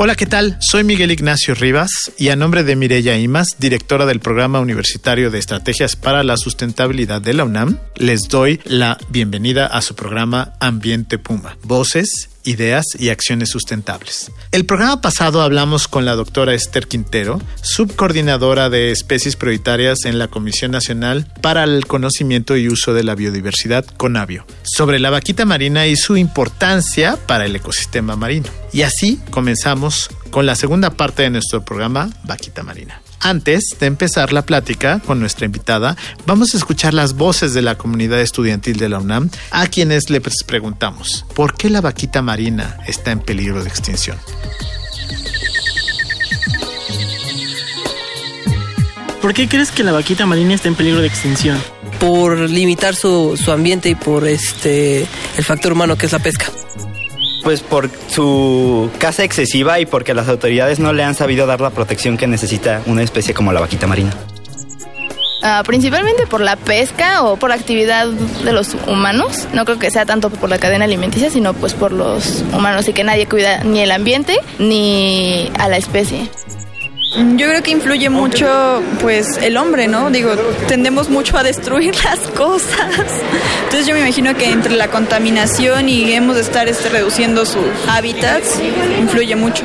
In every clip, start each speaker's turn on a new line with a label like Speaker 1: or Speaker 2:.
Speaker 1: Hola, ¿qué tal? Soy Miguel Ignacio Rivas y a nombre de Mireya Imas, directora del Programa Universitario de Estrategias para la Sustentabilidad de la UNAM, les doy la bienvenida a su programa Ambiente Puma. Voces ideas y acciones sustentables. El programa pasado hablamos con la doctora Esther Quintero, subcoordinadora de especies prioritarias en la Comisión Nacional para el Conocimiento y Uso de la Biodiversidad, CONABIO, sobre la vaquita marina y su importancia para el ecosistema marino. Y así comenzamos con la segunda parte de nuestro programa Vaquita Marina. Antes de empezar la plática con nuestra invitada, vamos a escuchar las voces de la comunidad estudiantil de la UNAM, a quienes les preguntamos, ¿por qué la vaquita marina está en peligro de extinción?
Speaker 2: ¿Por qué crees que la vaquita marina está en peligro de extinción?
Speaker 3: Por limitar su, su ambiente y por este el factor humano que es la pesca.
Speaker 4: Pues por su caza excesiva y porque las autoridades no le han sabido dar la protección que necesita una especie como la vaquita marina.
Speaker 5: Uh, principalmente por la pesca o por la actividad de los humanos. No creo que sea tanto por la cadena alimenticia, sino pues por los humanos y que nadie cuida ni el ambiente ni a la especie.
Speaker 6: Yo creo que influye mucho, pues, el hombre, ¿no? Digo, tendemos mucho a destruir las cosas. Entonces yo me imagino que entre la contaminación y hemos de estar este, reduciendo sus hábitats, influye mucho.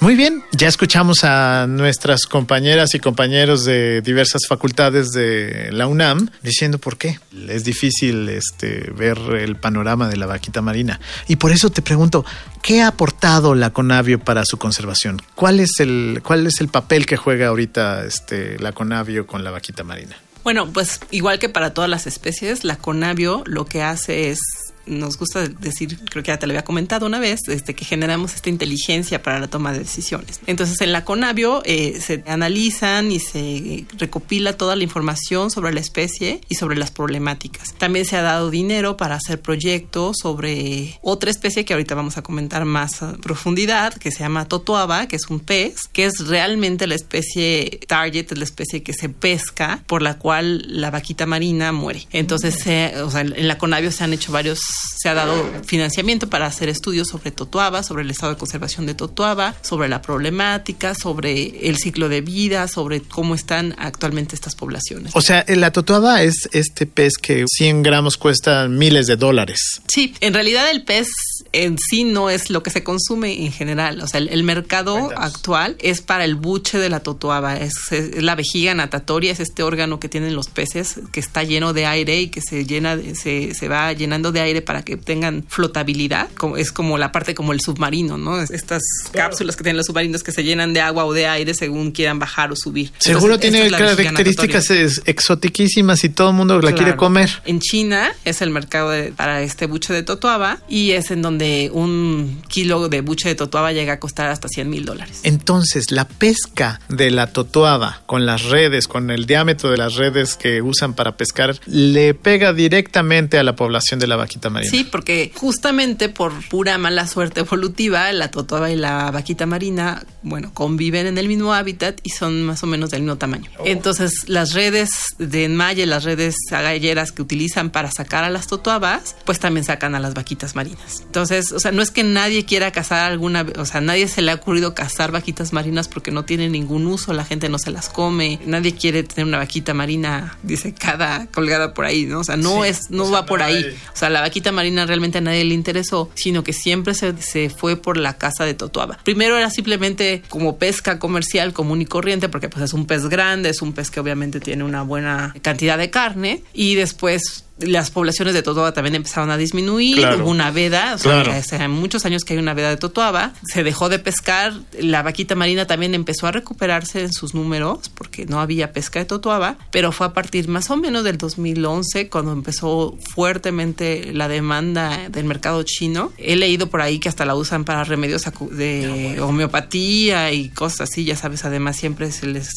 Speaker 1: Muy bien, ya escuchamos a nuestras compañeras y compañeros de diversas facultades de la UNAM diciendo por qué es difícil este, ver el panorama de la vaquita marina. Y por eso te pregunto, ¿qué ha aportado la Conavio para su conservación? ¿Cuál es el, cuál es el papel que juega ahorita este, la Conavio con la vaquita marina?
Speaker 7: Bueno, pues igual que para todas las especies, la Conavio lo que hace es nos gusta decir, creo que ya te lo había comentado una vez, este, que generamos esta inteligencia para la toma de decisiones. Entonces, en la Conavio eh, se analizan y se recopila toda la información sobre la especie y sobre las problemáticas. También se ha dado dinero para hacer proyectos sobre otra especie que ahorita vamos a comentar más a profundidad, que se llama totoaba, que es un pez, que es realmente la especie target, la especie que se pesca, por la cual la vaquita marina muere. Entonces, o sea, en la Conavio se han hecho varios se ha dado financiamiento para hacer estudios sobre Totoaba, sobre el estado de conservación de Totoaba, sobre la problemática, sobre el ciclo de vida, sobre cómo están actualmente estas poblaciones.
Speaker 1: O sea, la Totoaba es este pez que 100 gramos cuesta miles de dólares.
Speaker 7: Sí, en realidad el pez en sí no es lo que se consume en general. O sea, el, el mercado Cuéntanos. actual es para el buche de la totoaba. Es, es, la vejiga natatoria, es este órgano que tienen los peces que está lleno de aire y que se llena, se, se va llenando de aire para que tengan flotabilidad. Como, es como la parte como el submarino, ¿no? Estas claro. cápsulas que tienen los submarinos que se llenan de agua o de aire según quieran bajar o subir.
Speaker 1: Seguro Entonces, tiene características exotiquísimas y todo el mundo la claro. quiere comer.
Speaker 7: En China es el mercado de, para este buche de totoaba y es en donde un kilo de buche de totoaba llega a costar hasta 100 mil dólares.
Speaker 1: Entonces, la pesca de la totoaba con las redes, con el diámetro de las redes que usan para pescar, le pega directamente a la población de la vaquita marina.
Speaker 7: Sí, porque justamente por pura mala suerte evolutiva, la totoaba y la vaquita marina, bueno, conviven en el mismo hábitat y son más o menos del mismo tamaño. Oh. Entonces, las redes de enmalle, las redes agalleras que utilizan para sacar a las totoabas, pues también sacan a las vaquitas marinas. Entonces, o sea, no es que nadie quiera cazar alguna, o sea, nadie se le ha ocurrido cazar vaquitas marinas porque no tienen ningún uso, la gente no se las come, nadie quiere tener una vaquita marina disecada, colgada por ahí, ¿no? O sea, no sí, es, no o sea, va por ahí. O sea, la vaquita marina realmente a nadie le interesó, sino que siempre se, se fue por la caza de totoaba. Primero era simplemente como pesca comercial común y corriente, porque pues es un pez grande, es un pez que obviamente tiene una buena cantidad de carne, y después las poblaciones de totoaba también empezaron a disminuir,
Speaker 1: Claro.
Speaker 7: hubo una veda, o sea,
Speaker 1: Claro.
Speaker 7: hace muchos años que hay una veda de totoaba, se dejó de pescar, la vaquita marina también empezó a recuperarse en sus números porque no había pesca de totoaba, pero fue a partir más o menos del 2011 cuando empezó fuertemente la demanda del mercado chino. He leído por ahí que hasta la usan para remedios de homeopatía y cosas así, ya sabes, además siempre se les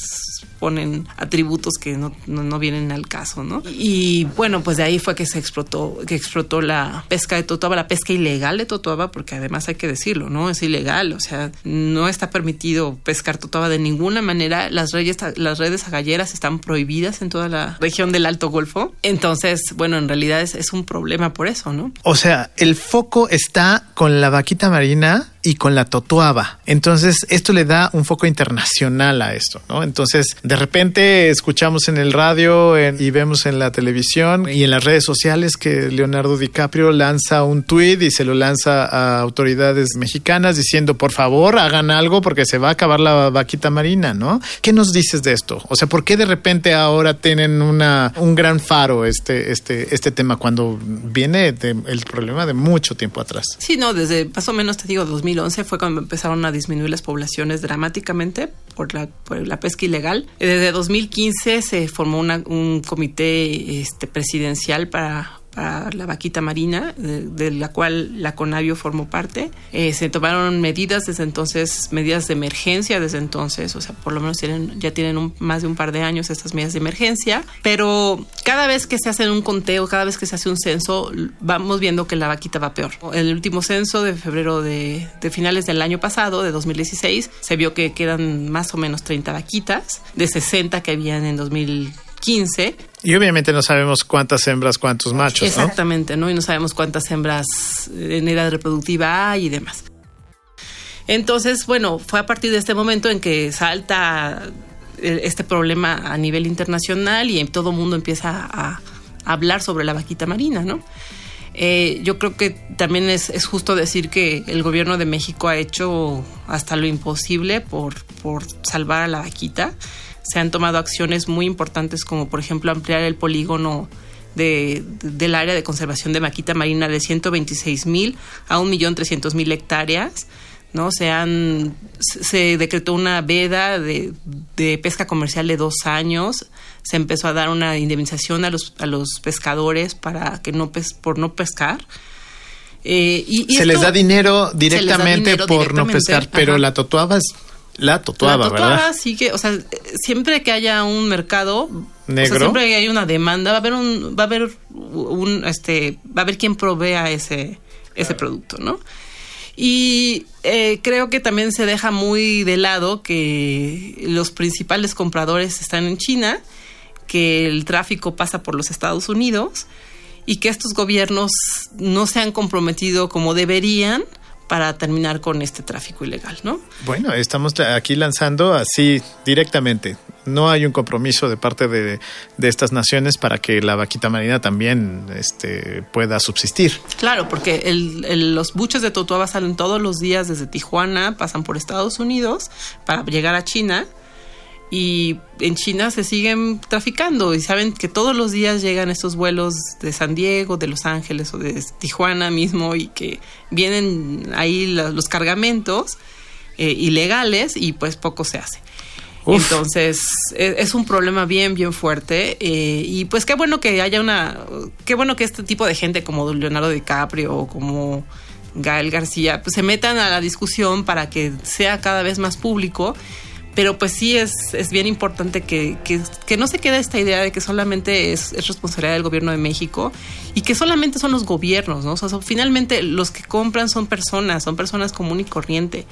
Speaker 7: ponen atributos que no, no, no vienen al caso, ¿no? Y bueno, pues de ahí fue que se explotó, que explotó la pesca de totoaba, la pesca ilegal de totoaba, porque además hay que decirlo, ¿no? Es ilegal, o sea, no está permitido pescar totoaba de ninguna manera. Las redes, las redes agalleras están prohibidas en toda la región del Alto Golfo. Entonces, bueno, en realidad es, es un problema por eso, ¿no?
Speaker 1: O sea, el foco está con la vaquita marina y con la totuaba. Entonces, esto le da un foco internacional a esto, ¿no? Entonces, de repente escuchamos en el radio y vemos en la televisión y en las redes sociales que Leonardo DiCaprio lanza un tuit y se lo lanza a autoridades mexicanas diciendo, por favor, hagan algo porque se va a acabar la vaquita marina, ¿no? ¿Qué nos dices de esto? O sea, ¿por qué de repente ahora tienen una, un gran faro este, este, este tema cuando viene de- el problema de mucho tiempo atrás?
Speaker 7: Sí, no, desde más o menos te digo 2011 fue cuando empezaron a disminuir las poblaciones dramáticamente por la, por la pesca ilegal. Eh, Desde 2015 se formó una- un comité este, presidencial para para la vaquita marina, de, de la cual la Conavio formó parte. Eh, se tomaron medidas desde entonces, medidas de emergencia desde entonces, o sea, por lo menos tienen, ya tienen un- más de un par de años estas medidas de emergencia, pero cada vez que se hace un conteo, cada vez que se hace un censo, vamos viendo que la vaquita va peor. El último censo de febrero de, de finales del año pasado, de 2016, se vio que quedan más o menos 30 vaquitas, de 60 que habían en 2015.
Speaker 1: Y obviamente no sabemos cuántas hembras, cuántos machos, ¿no?
Speaker 7: Exactamente, ¿no? Y no sabemos cuántas hembras en edad reproductiva hay y demás. Entonces, bueno, fue a partir de este momento en que salta eh, este problema a nivel internacional y todo el mundo empieza a, a hablar sobre la vaquita marina, ¿no? Eh, yo creo que también es, es justo decir que el gobierno de México ha hecho hasta lo imposible por, por salvar a la vaquita. Se han tomado acciones muy importantes como por ejemplo ampliar el polígono de, del área de conservación de vaquita marina de 126 mil a 1.300.000 hectáreas. ¿no? Se, han, se decretó una veda de, de, pesca comercial de dos años. Se empezó a dar una indemnización a los, a los pescadores para que no pes, por no pescar.
Speaker 1: Eh, y, y se les da dinero directamente
Speaker 7: dinero
Speaker 1: por
Speaker 7: directamente,
Speaker 1: no pescar, pero la totuaba es la totuaba,
Speaker 7: la totuaba
Speaker 1: ¿verdad?
Speaker 7: sí que, o sea, siempre que haya un mercado
Speaker 1: negro,
Speaker 7: o sea, siempre que hay una demanda, va a haber un, va a haber un, este, va a haber quien provea ese, ese producto, ¿no? Y eh, creo que también se deja muy de lado que los principales compradores están en China, que el tráfico pasa por los Estados Unidos y que estos gobiernos no se han comprometido como deberían para terminar con este tráfico ilegal, ¿no?
Speaker 1: Bueno, estamos aquí lanzando así directamente. No hay un compromiso de parte de, de estas naciones para que la vaquita marina también este, pueda subsistir.
Speaker 7: Claro, porque el, el, los buches de Totuaba salen todos los días desde Tijuana, pasan por Estados Unidos para llegar a China y en China se siguen traficando y saben que todos los días llegan estos vuelos de San Diego, de Los Ángeles o de Tijuana mismo y que vienen ahí los, cargamentos eh, ilegales y pues poco se hace. Uf. Entonces es, es, un problema bien, bien fuerte eh, y pues qué bueno que haya una, qué bueno que este tipo de gente como Leonardo DiCaprio o como Gael García pues se metan a la discusión para que sea cada vez más público pero pues sí es, es bien importante que, que, que, no se quede esta idea de que solamente es, es, responsabilidad del gobierno de México y que solamente son los gobiernos, ¿no? O sea, son, finalmente los que compran son personas, son personas común y corriente.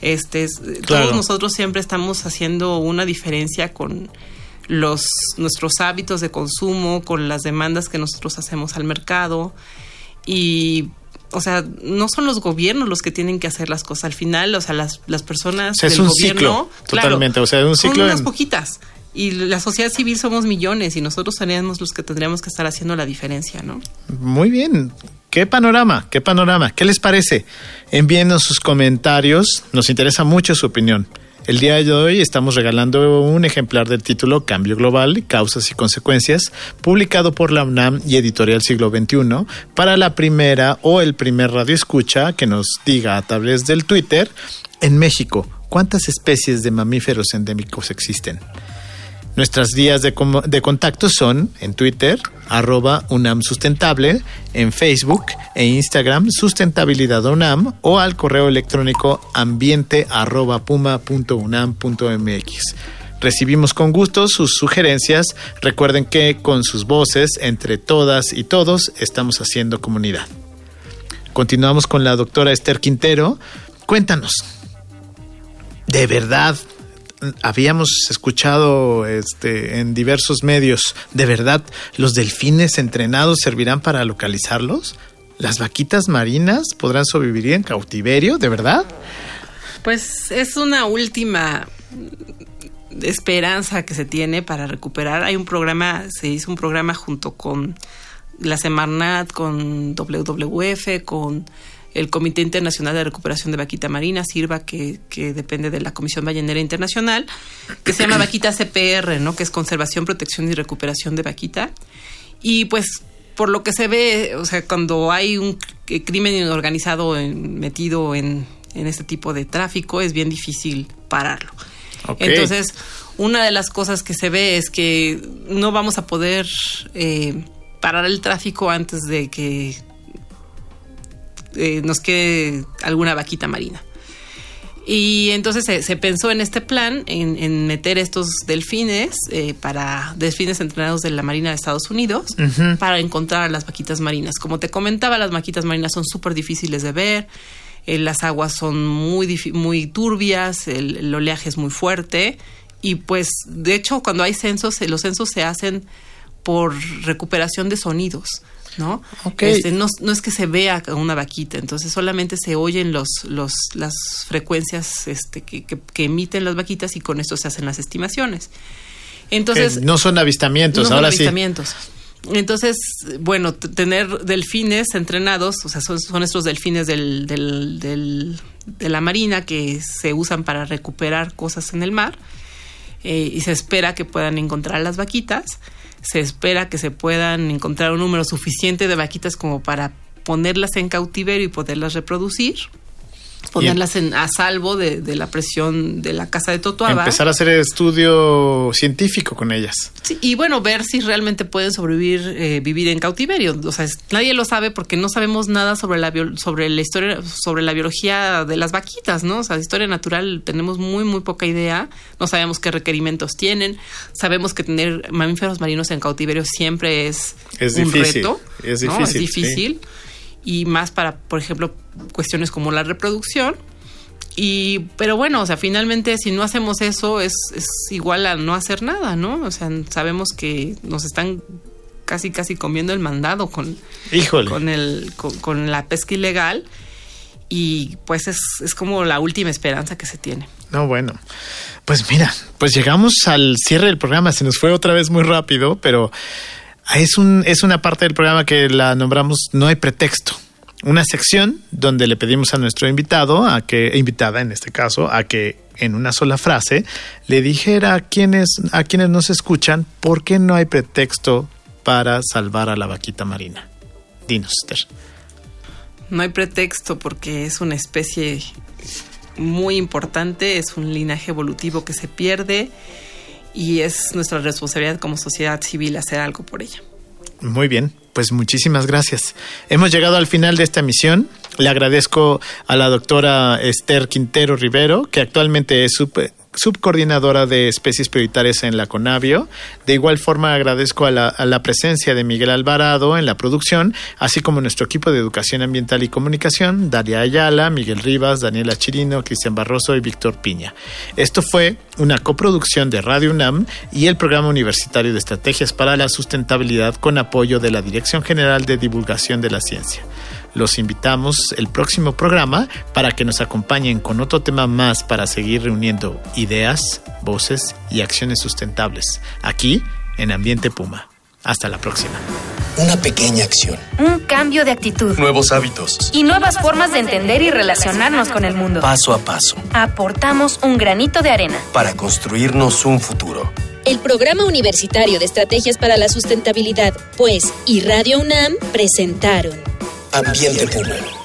Speaker 7: Este, claro. Todos nosotros siempre estamos haciendo una diferencia con los, nuestros hábitos de consumo, con las demandas que nosotros hacemos al mercado y o sea, no son los gobiernos los que tienen que hacer las cosas. Al final, o sea, las, las personas
Speaker 1: o sea,
Speaker 7: del
Speaker 1: es un
Speaker 7: gobierno,
Speaker 1: ciclo,
Speaker 7: claro,
Speaker 1: totalmente, o sea, es un ciclo
Speaker 7: son unas
Speaker 1: en...
Speaker 7: poquitas. Y la sociedad civil somos millones y nosotros seríamos los que tendríamos que estar haciendo la diferencia, ¿no?
Speaker 1: Muy bien. ¿Qué panorama? ¿Qué panorama? ¿Qué les parece? Envíenos sus comentarios. Nos interesa mucho su opinión. El día de hoy estamos regalando un ejemplar del título Cambio Global, Causas y Consecuencias, publicado por la UNAM y Editorial Siglo XXI, para la primera o el primer radio escucha que nos diga a través del Twitter, en México, ¿cuántas especies de mamíferos endémicos existen? Nuestras vías de, contacto son en Twitter, arroba UNAM Sustentable, en Facebook e Instagram Sustentabilidad UNAM o al correo electrónico ambiente arroba puma unam mx. Recibimos con gusto sus sugerencias. Recuerden que con sus voces, entre todas y todos, estamos haciendo comunidad. Continuamos con la doctora Esther Quintero. Cuéntanos, ¿de verdad habíamos escuchado este, en diversos medios, ¿de verdad los delfines entrenados servirán para localizarlos? ¿Las vaquitas marinas podrán sobrevivir en cautiverio? ¿De verdad?
Speaker 7: Pues es una última esperanza que se tiene para recuperar. Hay un programa, se hizo un programa junto con la Semarnat, con WWF, con el Comité Internacional de Recuperación de Vaquita Marina, sirva que, que, depende de la Comisión Ballenera Internacional, que se llama Vaquita CPR, ¿no? que es Conservación, Protección y Recuperación de Vaquita. Y pues por lo que se ve, o sea, cuando hay un crimen organizado metido en, en, este tipo de tráfico, es bien difícil pararlo. Entonces, una de las cosas que se ve es que no vamos a poder eh, parar el tráfico antes de que eh, nos quede alguna vaquita marina. Y entonces se, pensó en este plan, en, meter estos delfines eh, para delfines entrenados de la Marina de Estados Unidos para encontrar a las vaquitas marinas. Como te comentaba, las vaquitas marinas son súper difíciles de ver, eh, las aguas son muy, muy turbias, el, oleaje es muy fuerte y pues de hecho cuando hay censos, los censos se hacen por recuperación de sonidos. ¿No? Este, ¿no? no, es que se vea una vaquita, entonces solamente se oyen los, los, las frecuencias este, que, que, emiten las vaquitas y con esto se hacen las estimaciones. Entonces,
Speaker 1: no son avistamientos,
Speaker 7: no
Speaker 1: ahora
Speaker 7: son avistamientos. Entonces, bueno, tener delfines entrenados, o sea, son, son estos delfines del, del, del, de la marina que se usan para recuperar cosas en el mar eh, y se espera que puedan encontrar las vaquitas se espera que se puedan encontrar un número suficiente de vaquitas como para ponerlas en cautiverio y poderlas reproducir ponerlas en, a salvo de, la presión de la casa de Totoaba.
Speaker 1: Empezar a hacer estudio científico con ellas.
Speaker 7: Sí, y bueno, ver si realmente pueden sobrevivir, eh, vivir en cautiverio. O sea, nadie lo sabe porque no sabemos nada sobre la, sobre la historia, sobre la biología de las vaquitas, ¿no? O sea, historia natural tenemos muy, muy poca idea. No sabemos qué requerimientos tienen. Sabemos que tener mamíferos marinos en cautiverio siempre es, un reto.
Speaker 1: Es difícil. Es
Speaker 7: difícil y más para, por ejemplo, cuestiones como la reproducción. Y, pero bueno, o sea, finalmente si no hacemos eso es, es igual a no hacer nada, ¿no? O sea, sabemos que nos están casi casi comiendo el mandado con, con el con, la pesca ilegal y pues es, es como la última esperanza que se tiene.
Speaker 1: No, bueno. Pues mira, pues llegamos al cierre del programa, se nos fue otra vez muy rápido, pero es, un, es una parte del programa que la nombramos No hay pretexto. Una sección donde le pedimos a nuestro invitado, a que, invitada en este caso, a que en una sola frase le dijera a quienes, a quienes nos escuchan por qué no hay pretexto para salvar a la vaquita marina. Dinos, Esther.
Speaker 7: No hay pretexto porque es una especie muy importante, es un linaje evolutivo que se pierde y es nuestra responsabilidad como sociedad civil hacer algo por ella.
Speaker 1: Muy bien, pues muchísimas gracias. Hemos llegado al final de esta misión. Le agradezco a la doctora Esther Quintero Rivero, que actualmente es subcoordinadora de especies prioritarias en la CONAVIO. De igual forma agradezco a la, presencia de Miguel Alvarado en la producción, así como nuestro equipo de educación ambiental y comunicación, Daria Ayala, Miguel Rivas, Daniela Chirino, Cristian Barroso y Víctor Piña. Esto fue una coproducción de Radio UNAM y el Programa Universitario de Estrategias para la Sustentabilidad con apoyo de la Dirección General de Divulgación de la Ciencia. Los invitamos el próximo programa para que nos acompañen con otro tema más para seguir reuniendo ideas, voces y acciones sustentables aquí en Ambiente Puma. Hasta la próxima.
Speaker 8: Una pequeña acción.
Speaker 9: Un cambio de actitud.
Speaker 10: Nuevos hábitos.
Speaker 9: Y nuevas formas de entender y relacionarnos con el mundo.
Speaker 10: Paso a paso.
Speaker 9: Aportamos un granito de arena.
Speaker 10: Para construirnos un futuro.
Speaker 11: El Programa Universitario de Estrategias para la Sustentabilidad, pues, y Radio UNAM presentaron
Speaker 8: Ambiente Puma.